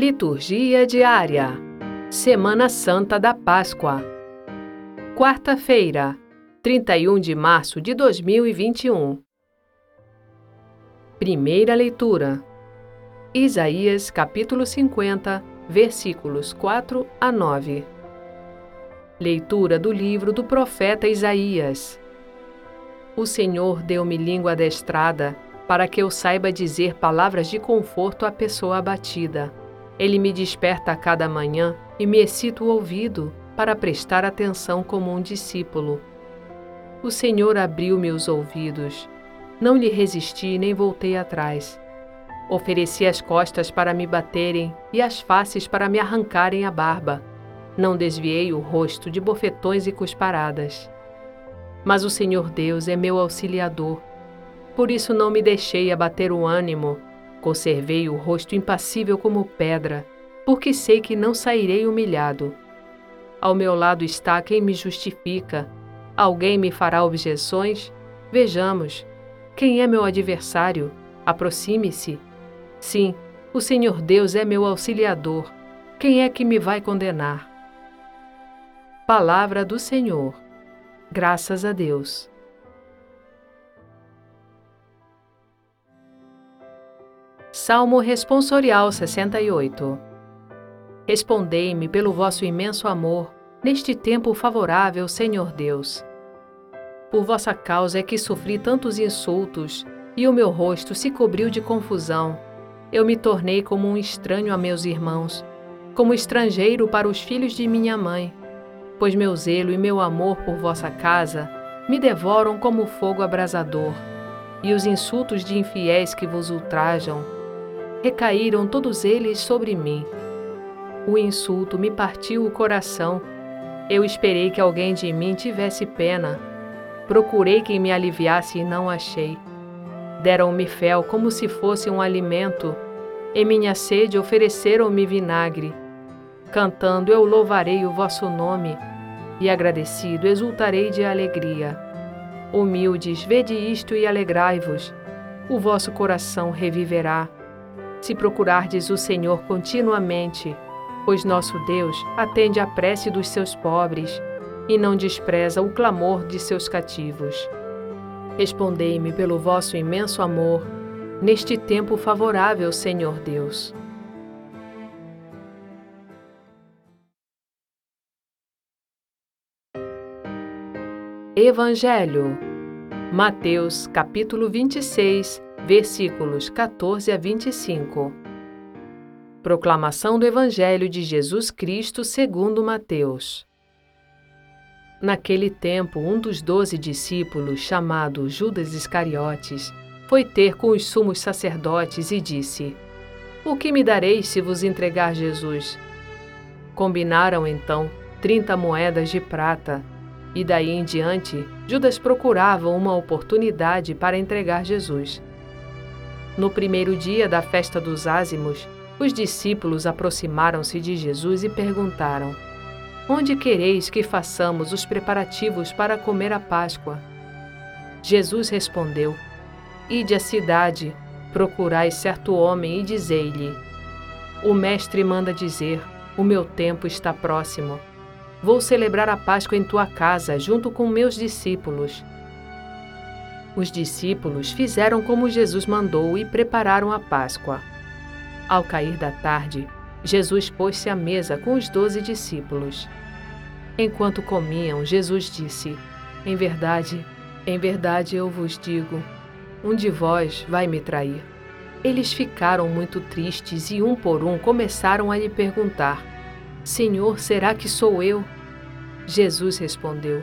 Liturgia diária. Semana Santa da Páscoa. Quarta-feira, 31 de março de 2021. Primeira leitura. Isaías capítulo 50, versículos 4 a 9. Leitura do livro do profeta Isaías. O Senhor deu-me língua adestrada para que eu saiba dizer palavras de conforto à pessoa abatida. Ele me desperta a cada manhã e me excita o ouvido para prestar atenção como um discípulo. O Senhor abriu-me os ouvidos. Não lhe resisti nem voltei atrás. Ofereci as costas para me baterem e as faces para me arrancarem a barba. Não desviei o rosto de bofetões e cusparadas. Mas o Senhor Deus é meu auxiliador por isso não me deixei abater o ânimo, conservei o rosto impassível como pedra, porque sei que não sairei humilhado. Ao meu lado está quem me justifica. Alguém me fará objeções? Vejamos. Quem é meu adversário? Aproxime-se. Sim, o Senhor Deus é meu auxiliador. Quem é que me vai condenar? Palavra do Senhor. Graças a Deus. Salmo Responsorial 68 Respondei-me pelo vosso imenso amor, neste tempo favorável, Senhor Deus. Por vossa causa é que sofri tantos insultos, e o meu rosto se cobriu de confusão. Eu me tornei como um estranho a meus irmãos, como estrangeiro para os filhos de minha mãe, pois meu zelo e meu amor por vossa casa me devoram como fogo abrasador, e os insultos de infiéis que vos ultrajam recaíram todos eles sobre mim. O insulto me partiu o coração. Eu esperei que alguém de mim tivesse pena. Procurei quem me aliviasse e não achei. Deram-me fel como se fosse um alimento. Em minha sede ofereceram-me vinagre. Cantando eu louvarei o vosso nome, e agradecido exultarei de alegria. Humildes, vede isto e alegrai-vos. O vosso coração reviverá se procurardes o Senhor continuamente, pois nosso Deus atende à prece dos seus pobres e não despreza o clamor de seus cativos. Respondei-me pelo vosso imenso amor, neste tempo favorável, Senhor Deus. Evangelho Mateus capítulo 26 versículos 14 a 25. Proclamação do Evangelho de Jesus Cristo segundo Mateus. Naquele tempo, um dos doze discípulos, chamado Judas Iscariotes, foi ter com os sumos sacerdotes e disse: O que me dareis se vos entregar Jesus? Combinaram então trinta moedas de prata, e daí em diante Judas procurava uma oportunidade para entregar Jesus. No primeiro dia da festa dos ázimos, os discípulos aproximaram-se de Jesus e perguntaram: Onde quereis que façamos os preparativos para comer a Páscoa? Jesus respondeu: Ide à cidade, procurai certo homem e dizei-lhe: O Mestre manda dizer: O meu tempo está próximo. Vou celebrar a Páscoa em tua casa, junto com meus discípulos. Os discípulos fizeram como Jesus mandou e prepararam a Páscoa. Ao cair da tarde, Jesus pôs-se à mesa com os doze discípulos. Enquanto comiam, Jesus disse: Em verdade, em verdade eu vos digo, um de vós vai me trair. Eles ficaram muito tristes e um por um começaram a lhe perguntar: Senhor, será que sou eu? Jesus respondeu: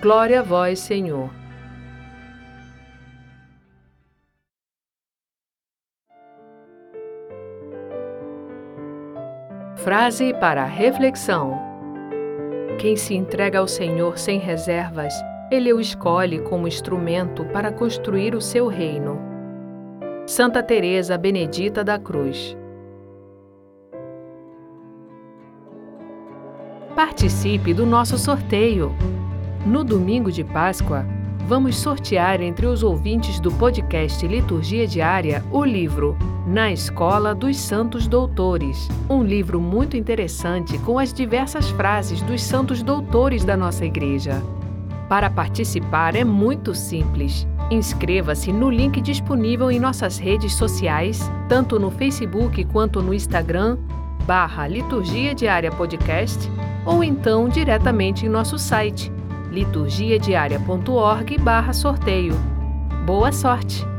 Glória a vós, Senhor. Frase para reflexão: Quem se entrega ao Senhor sem reservas, Ele o escolhe como instrumento para construir o seu reino. Santa Teresa Benedita da Cruz. Participe do nosso sorteio. No domingo de Páscoa, vamos sortear entre os ouvintes do podcast Liturgia Diária o livro Na Escola dos Santos Doutores, um livro muito interessante com as diversas frases dos santos doutores da nossa igreja. Para participar é muito simples. Inscreva-se no link disponível em nossas redes sociais, tanto no Facebook quanto no Instagram, barra Liturgia Diária Podcast, ou então diretamente em nosso site liturgiadiaria.org/sorteio. Boa sorte!